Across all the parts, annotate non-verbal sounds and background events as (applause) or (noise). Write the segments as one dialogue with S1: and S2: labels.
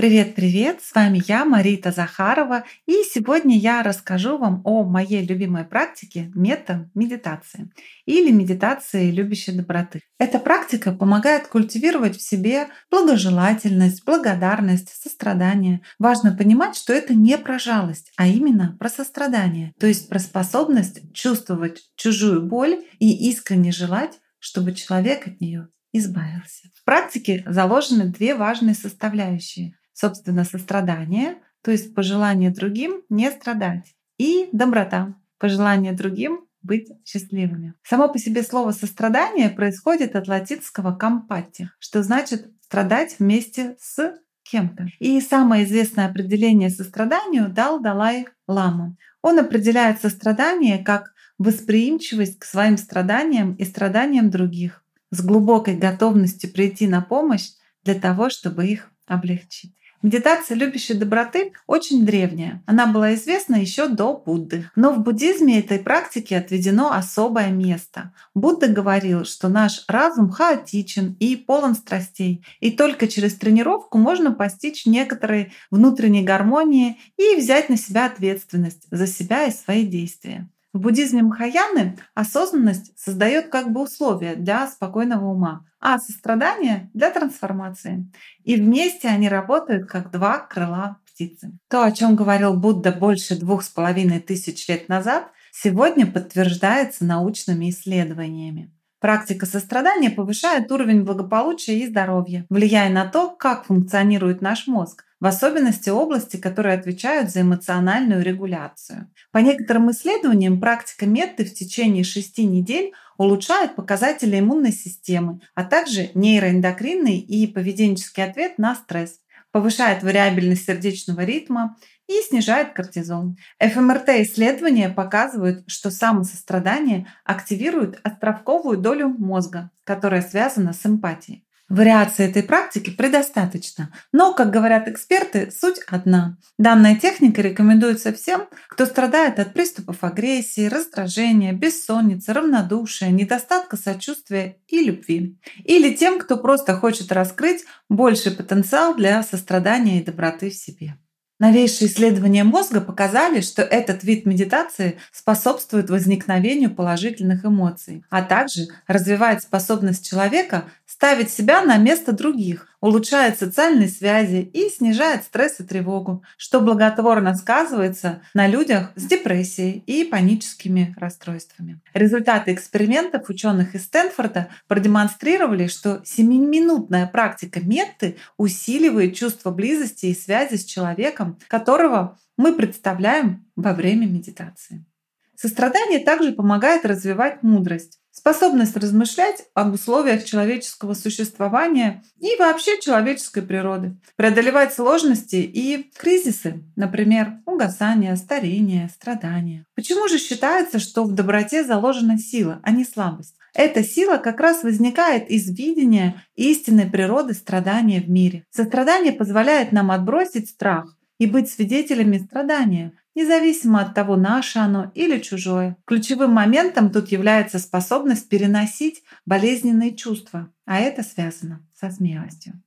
S1: Привет-привет! С вами я, Марита Захарова, и сегодня я расскажу вам о моей любимой практике мета-медитации или медитации любящей доброты. Эта практика помогает культивировать в себе благожелательность, благодарность, сострадание. Важно понимать, что это не про жалость, а именно про сострадание, то есть про способность чувствовать чужую боль и искренне желать, чтобы человек от нее избавился. В практике заложены две важные составляющие собственно, сострадание, то есть пожелание другим не страдать, и доброта, пожелание другим быть счастливыми. Само по себе слово сострадание происходит от латинского компати, что значит страдать вместе с кем-то. И самое известное определение состраданию дал Далай Лама. Он определяет сострадание как восприимчивость к своим страданиям и страданиям других, с глубокой готовностью прийти на помощь для того, чтобы их облегчить. Медитация любящей доброты очень древняя. Она была известна еще до Будды. Но в буддизме этой практике отведено особое место. Будда говорил, что наш разум хаотичен и полон страстей. И только через тренировку можно постичь некоторые внутренней гармонии и взять на себя ответственность за себя и свои действия. В буддизме Махаяны осознанность создает как бы условия для спокойного ума, а сострадание для трансформации. И вместе они работают как два крыла птицы. То, о чем говорил Будда больше двух с половиной тысяч лет назад, сегодня подтверждается научными исследованиями. Практика сострадания повышает уровень благополучия и здоровья, влияя на то, как функционирует наш мозг, в особенности области, которые отвечают за эмоциональную регуляцию. По некоторым исследованиям, практика метты в течение шести недель улучшает показатели иммунной системы, а также нейроэндокринный и поведенческий ответ на стресс, повышает вариабельность сердечного ритма и снижает кортизол. ФМРТ-исследования показывают, что самосострадание активирует островковую долю мозга, которая связана с эмпатией. Вариаций этой практики предостаточно, но, как говорят эксперты, суть одна. Данная техника рекомендуется всем, кто страдает от приступов агрессии, раздражения, бессонницы, равнодушия, недостатка сочувствия и любви. Или тем, кто просто хочет раскрыть больший потенциал для сострадания и доброты в себе. Новейшие исследования мозга показали, что этот вид медитации способствует возникновению положительных эмоций, а также развивает способность человека ставить себя на место других, улучшает социальные связи и снижает стресс и тревогу, что благотворно сказывается на людях с депрессией и паническими расстройствами. Результаты экспериментов ученых из Стэнфорда продемонстрировали, что 7-минутная практика метты усиливает чувство близости и связи с человеком, которого мы представляем во время медитации. Сострадание также помогает развивать мудрость способность размышлять об условиях человеческого существования и вообще человеческой природы, преодолевать сложности и кризисы, например, угасание, старение, страдания. Почему же считается, что в доброте заложена сила, а не слабость? Эта сила как раз возникает из видения истинной природы страдания в мире. Сострадание позволяет нам отбросить страх и быть свидетелями страдания, независимо от того, наше оно или чужое. Ключевым моментом тут является способность переносить болезненные чувства, а это связано со смелостью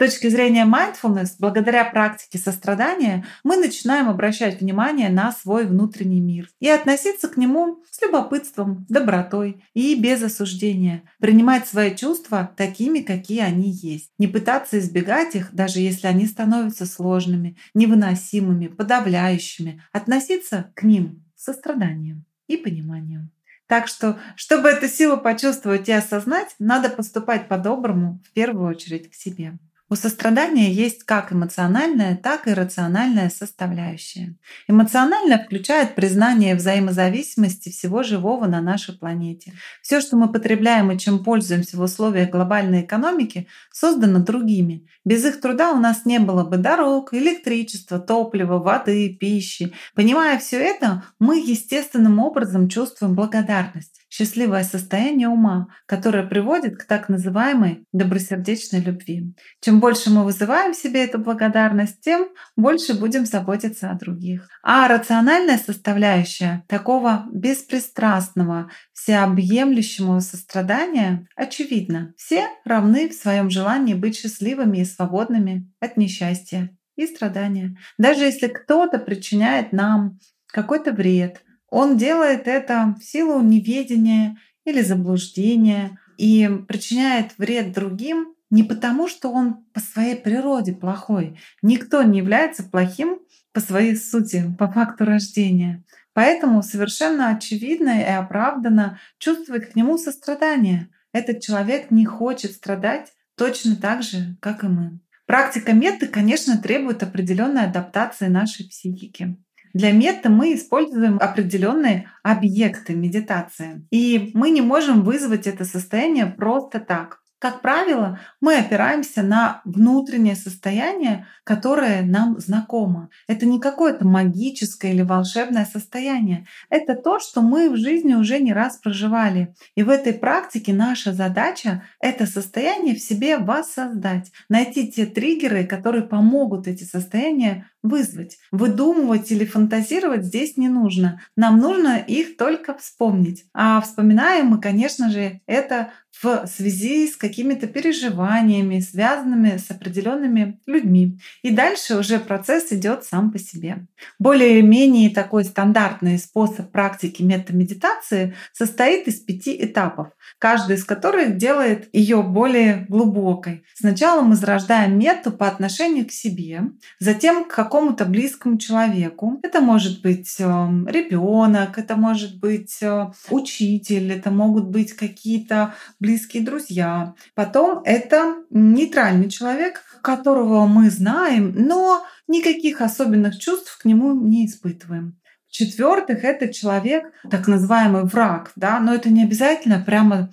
S1: точки зрения mindfulness, благодаря практике сострадания, мы начинаем обращать внимание на свой внутренний мир и относиться к нему с любопытством, добротой и без осуждения, принимать свои чувства такими, какие они есть, не пытаться избегать их, даже если они становятся сложными, невыносимыми, подавляющими, относиться к ним состраданием и пониманием. Так что, чтобы эту силу почувствовать и осознать, надо поступать по-доброму в первую очередь к себе. У сострадания есть как эмоциональная, так и рациональная составляющая. Эмоциональная включает признание взаимозависимости всего живого на нашей планете. Все, что мы потребляем и чем пользуемся в условиях глобальной экономики, создано другими. Без их труда у нас не было бы дорог, электричества, топлива, воды, пищи. Понимая все это, мы естественным образом чувствуем благодарность счастливое состояние ума, которое приводит к так называемой добросердечной любви. Чем больше мы вызываем в себе эту благодарность, тем больше будем заботиться о других. А рациональная составляющая такого беспристрастного, всеобъемлющего сострадания очевидна. Все равны в своем желании быть счастливыми и свободными от несчастья и страдания. Даже если кто-то причиняет нам какой-то вред – он делает это в силу неведения или заблуждения и причиняет вред другим не потому, что он по своей природе плохой. Никто не является плохим по своей сути, по факту рождения. Поэтому совершенно очевидно и оправданно чувствовать к нему сострадание. Этот человек не хочет страдать точно так же, как и мы. Практика меты, конечно, требует определенной адаптации нашей психики. Для мета мы используем определенные объекты медитации. И мы не можем вызвать это состояние просто так. Как правило, мы опираемся на внутреннее состояние, которое нам знакомо. Это не какое-то магическое или волшебное состояние. Это то, что мы в жизни уже не раз проживали. И в этой практике наша задача — это состояние в себе воссоздать, найти те триггеры, которые помогут эти состояния вызвать. Выдумывать или фантазировать здесь не нужно. Нам нужно их только вспомнить. А вспоминаем мы, конечно же, это в связи с какими-то переживаниями, связанными с определенными людьми. И дальше уже процесс идет сам по себе. Более-менее такой стандартный способ практики метамедитации состоит из пяти этапов, каждый из которых делает ее более глубокой. Сначала мы зарождаем мету по отношению к себе, затем к какому-то близкому человеку. Это может быть эм, ребенок, это может быть э, учитель, это могут быть какие-то близкие друзья. Потом это нейтральный человек, которого мы знаем, но никаких особенных чувств к нему не испытываем. В-четвертых, это человек, так называемый враг, да, но это не обязательно прямо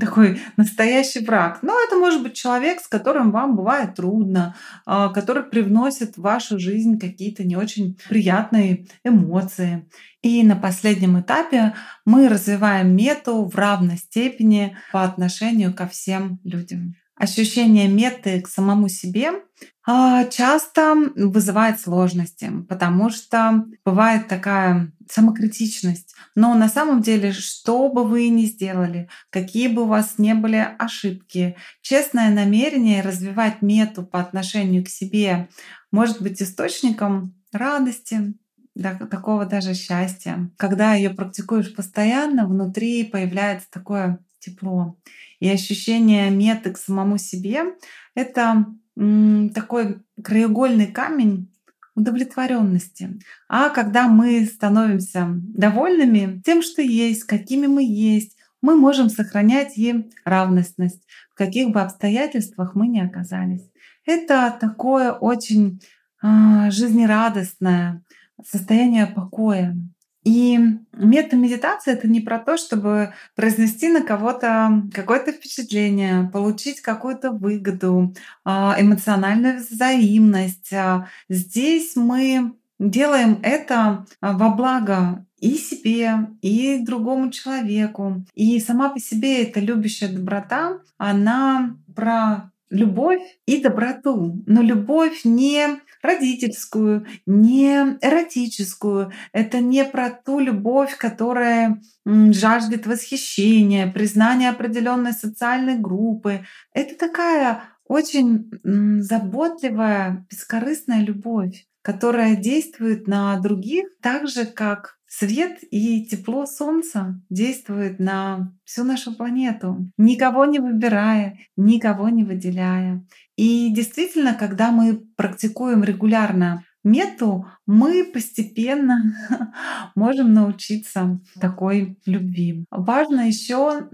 S1: такой настоящий враг. Но это может быть человек, с которым вам бывает трудно, а, который привносит в вашу жизнь какие-то не очень приятные эмоции. И на последнем этапе мы развиваем мету в равной степени по отношению ко всем людям. Ощущение меты к самому себе а, часто вызывает сложности, потому что бывает такая самокритичность. Но на самом деле, что бы вы ни сделали, какие бы у вас не были ошибки, честное намерение развивать мету по отношению к себе может быть источником радости, такого даже счастья. Когда ее практикуешь постоянно, внутри появляется такое тепло. И ощущение меты к самому себе — это такой краеугольный камень удовлетворенности. А когда мы становимся довольными тем, что есть, какими мы есть, мы можем сохранять и равностность, в каких бы обстоятельствах мы ни оказались. Это такое очень э, жизнерадостное состояние покоя, и метамедитация — это не про то, чтобы произнести на кого-то какое-то впечатление, получить какую-то выгоду, а, эмоциональную взаимность. А, здесь мы делаем это а, во благо и себе, и другому человеку. И сама по себе эта любящая доброта, она про любовь и доброту. Но любовь не родительскую, не эротическую. Это не про ту любовь, которая жаждет восхищения, признания определенной социальной группы. Это такая очень заботливая, бескорыстная любовь, которая действует на других так же, как Свет и тепло Солнца действуют на всю нашу планету, никого не выбирая, никого не выделяя. И действительно, когда мы практикуем регулярно мету, мы постепенно (laughs) можем научиться такой любви. Важно еще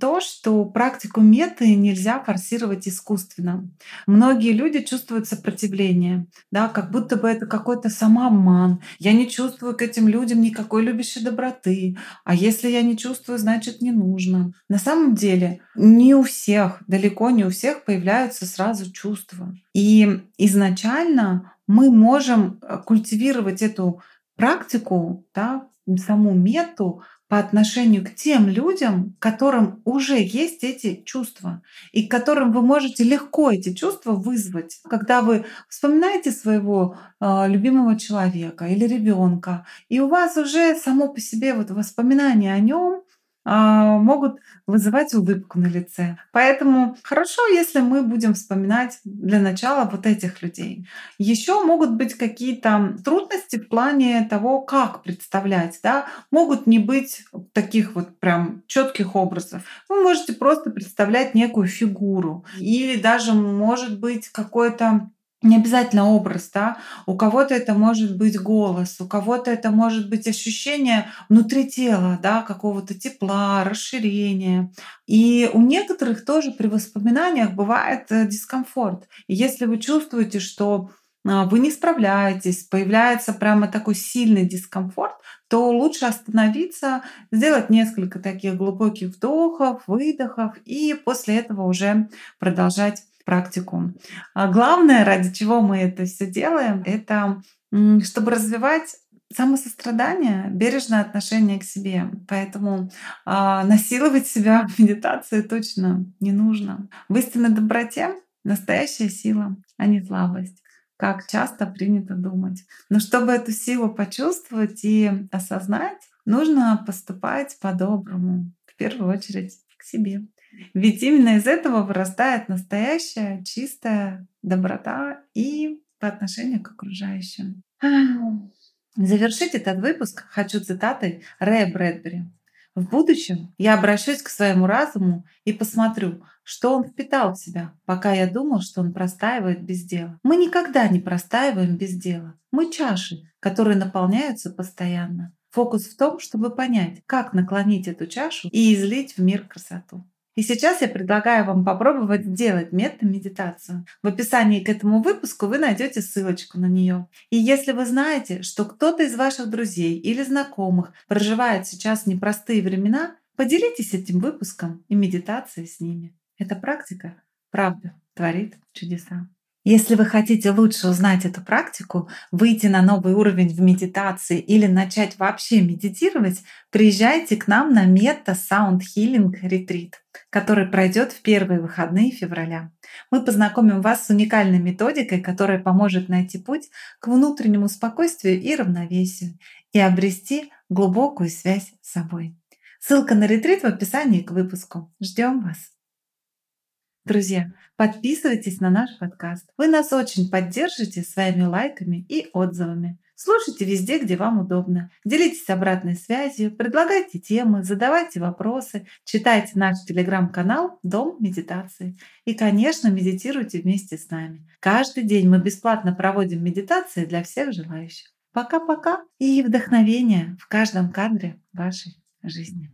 S1: то, что практику меты нельзя форсировать искусственно. Многие люди чувствуют сопротивление, да, как будто бы это какой-то самообман. Я не чувствую к этим людям никакой любящей доброты. А если я не чувствую, значит не нужно. На самом деле не у всех, далеко не у всех появляются сразу чувства. И изначально мы можем э, культивировать эту практику, да, саму мету по отношению к тем людям, которым уже есть эти чувства, и которым вы можете легко эти чувства вызвать. Когда вы вспоминаете своего э, любимого человека или ребенка, и у вас уже само по себе вот воспоминание о нем могут вызывать улыбку на лице. Поэтому хорошо, если мы будем вспоминать для начала вот этих людей. Еще могут быть какие-то трудности в плане того, как представлять. Да? Могут не быть таких вот прям четких образов. Вы можете просто представлять некую фигуру. Или даже может быть какой-то не обязательно образ, да, у кого-то это может быть голос, у кого-то это может быть ощущение внутри тела, да, какого-то тепла, расширения. И у некоторых тоже при воспоминаниях бывает э, дискомфорт. И если вы чувствуете, что а, вы не справляетесь, появляется прямо такой сильный дискомфорт, то лучше остановиться, сделать несколько таких глубоких вдохов, выдохов и после этого уже продолжать практику. А главное, ради чего мы это все делаем, это чтобы развивать самосострадание, бережное отношение к себе. Поэтому э, насиловать себя в медитации точно не нужно. В истинной доброте настоящая сила, а не слабость как часто принято думать. Но чтобы эту силу почувствовать и осознать, нужно поступать по-доброму, в первую очередь к себе. Ведь именно из этого вырастает настоящая чистая доброта и по отношению к окружающим. Завершить этот выпуск хочу цитатой Рэя Брэдбери. В будущем я обращусь к своему разуму и посмотрю, что он впитал в себя, пока я думал, что он простаивает без дела. Мы никогда не простаиваем без дела. Мы чаши, которые наполняются постоянно. Фокус в том, чтобы понять, как наклонить эту чашу и излить в мир красоту. И сейчас я предлагаю вам попробовать сделать мета-медитацию. В описании к этому выпуску вы найдете ссылочку на нее. И если вы знаете, что кто-то из ваших друзей или знакомых проживает сейчас непростые времена, поделитесь этим выпуском и медитацией с ними. Эта практика, правда, творит чудеса. Если вы хотите лучше узнать эту практику, выйти на новый уровень в медитации или начать вообще медитировать, приезжайте к нам на Meta Sound Healing Retreat, который пройдет в первые выходные февраля. Мы познакомим вас с уникальной методикой, которая поможет найти путь к внутреннему спокойствию и равновесию и обрести глубокую связь с собой. Ссылка на ретрит в описании к выпуску. Ждем вас! Друзья, подписывайтесь на наш подкаст. Вы нас очень поддержите своими лайками и отзывами. Слушайте везде, где вам удобно. Делитесь обратной связью, предлагайте темы, задавайте вопросы, читайте наш телеграм-канал «Дом медитации». И, конечно, медитируйте вместе с нами. Каждый день мы бесплатно проводим медитации для всех желающих. Пока-пока и вдохновения в каждом кадре вашей жизни.